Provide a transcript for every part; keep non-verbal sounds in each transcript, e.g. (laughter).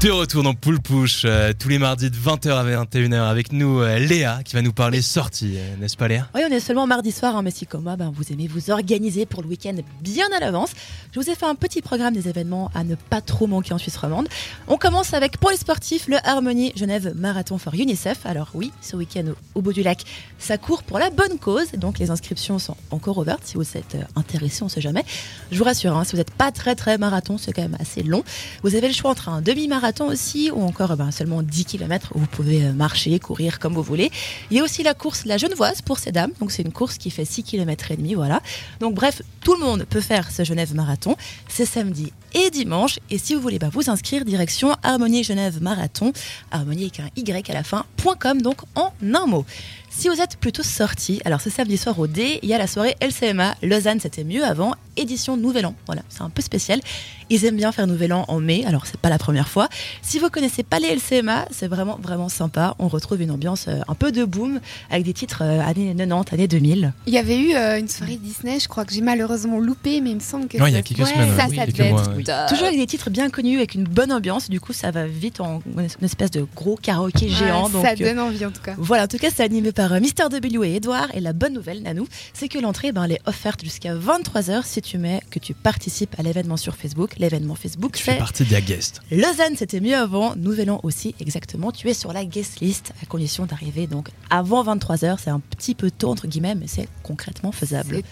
De retour dans Poule Push, euh, tous les mardis de 20h à 21h avec nous euh, Léa qui va nous parler sortie, euh, n'est-ce pas Léa? Oui, on est seulement mardi soir, hein, mais si comme moi, ben, vous aimez vous organiser pour le week-end bien à l'avance, je vous ai fait un petit programme des événements à ne pas trop manquer en Suisse romande. On commence avec, pour les sportifs, le Harmonie Genève Marathon for UNICEF. Alors oui, ce week-end au, au bout du lac, ça court pour la bonne cause, donc les inscriptions sont encore ouvertes si vous êtes euh, intéressé, on sait jamais. Je vous rassure, hein, si vous n'êtes pas très très marathon, c'est quand même assez long. Vous avez le choix entre un demi-marathon aussi, ou encore ben, seulement 10 km vous pouvez euh, marcher, courir comme vous voulez. Il y a aussi la course La Genevoise pour ces dames, donc c'est une course qui fait 6 km et demi, voilà. Donc bref, tout le monde peut faire ce Genève Marathon. C'est samedi et dimanche. Et si vous voulez bah, vous inscrire, direction Harmonie Genève Marathon, harmonie avec un Y à la fin, .com, donc en un mot. Si vous êtes plutôt sorti, alors ce samedi soir au D, il y a la soirée LCMA. Lausanne, c'était mieux avant. Édition Nouvel An. Voilà, c'est un peu spécial. Ils aiment bien faire Nouvel An en mai, alors c'est pas la première fois. Si vous connaissez pas les LCMA, c'est vraiment, vraiment sympa. On retrouve une ambiance euh, un peu de boom avec des titres euh, années 90, années 2000. Il y avait eu euh, une soirée Disney, je crois que j'ai malheureusement loupé, mais il me semble que Ouais, il y a ça- quelques semaines, ça, oui, ça quelques devait mois, être oui. Toujours avec des titres bien connus, avec une bonne ambiance. Du coup, ça va vite en une espèce de gros karaoké Ouais, géant. donc, ça euh, donne envie en tout cas. Voilà, en tout cas, c'est animé par euh, Mister W et Edouard. Et la bonne nouvelle, Nanou, c'est que l'entrée, ben, elle est offerte jusqu'à 23h si tu mets que tu participes à l'événement sur Facebook. L'événement Facebook, Tu fais c'est partie des guests. Lausanne, c'était mieux avant. Nouvel An aussi, exactement. Tu es sur la guest list à condition d'arriver donc avant 23h. C'est un petit peu tôt, entre guillemets, mais c'est concrètement faisable.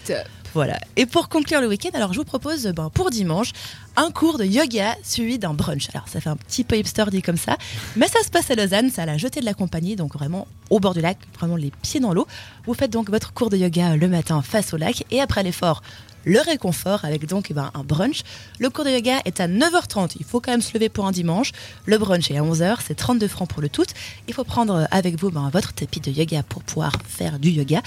Voilà. Et pour conclure le week-end, alors je vous propose ben, pour dimanche un cours de yoga suivi d'un brunch. Alors ça fait un petit peu hipster dit comme ça, mais ça se passe à Lausanne, c'est à la jetée de la compagnie, donc vraiment au bord du lac, vraiment les pieds dans l'eau. Vous faites donc votre cours de yoga le matin face au lac et après l'effort, le réconfort avec donc eh ben, un brunch. Le cours de yoga est à 9h30. Il faut quand même se lever pour un dimanche. Le brunch est à 11h. C'est 32 francs pour le tout. Il faut prendre avec vous ben, votre tapis de yoga pour pouvoir faire du yoga.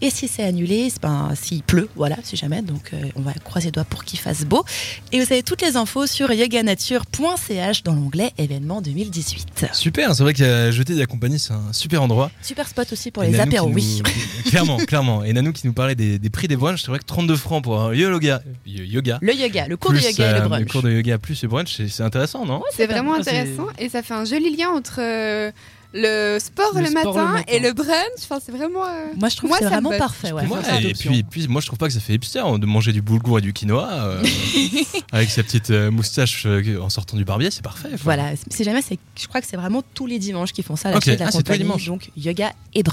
Et si c'est annulé, ben, s'il pleut, voilà, si jamais. Donc euh, on va croiser les doigts pour qu'il fasse beau. Et vous avez toutes les infos sur yoganature.ch dans l'onglet événements 2018. Super, c'est vrai que euh, Jeter de la compagnie, c'est un super endroit. Super spot aussi pour Et les Nanou apéros, nous- oui. clairement, clairement. Et Nanou qui nous parlait des, des prix des brunchs, c'est vrai que 32 francs pour un yoga. yoga Le yoga, le cours de plus, yoga et le euh, brunch. cours de yoga plus le brunch, c'est c'est intéressant, non? C'est vraiment c'est- intéressant et ça fait un joli lien entre euh, le, sport, Le le, sport le matin et le brunch. Enfin, c'est vraiment. euh, Moi, je trouve Moi, que c'est vraiment botte. parfait. Ouais, faire et puis, puis moi je trouve pas que ça fait hipster hein, de manger du boulgour et du quinoa euh, (laughs) avec sa petite euh, moustache euh, en sortant du barbier, c'est parfait. Voilà, si jamais, c'est, je crois que c'est vraiment tous les dimanches qu'ils font ça, à la Ok, suite de la ah, c'est tous les dimanches. donc yoga et brunch.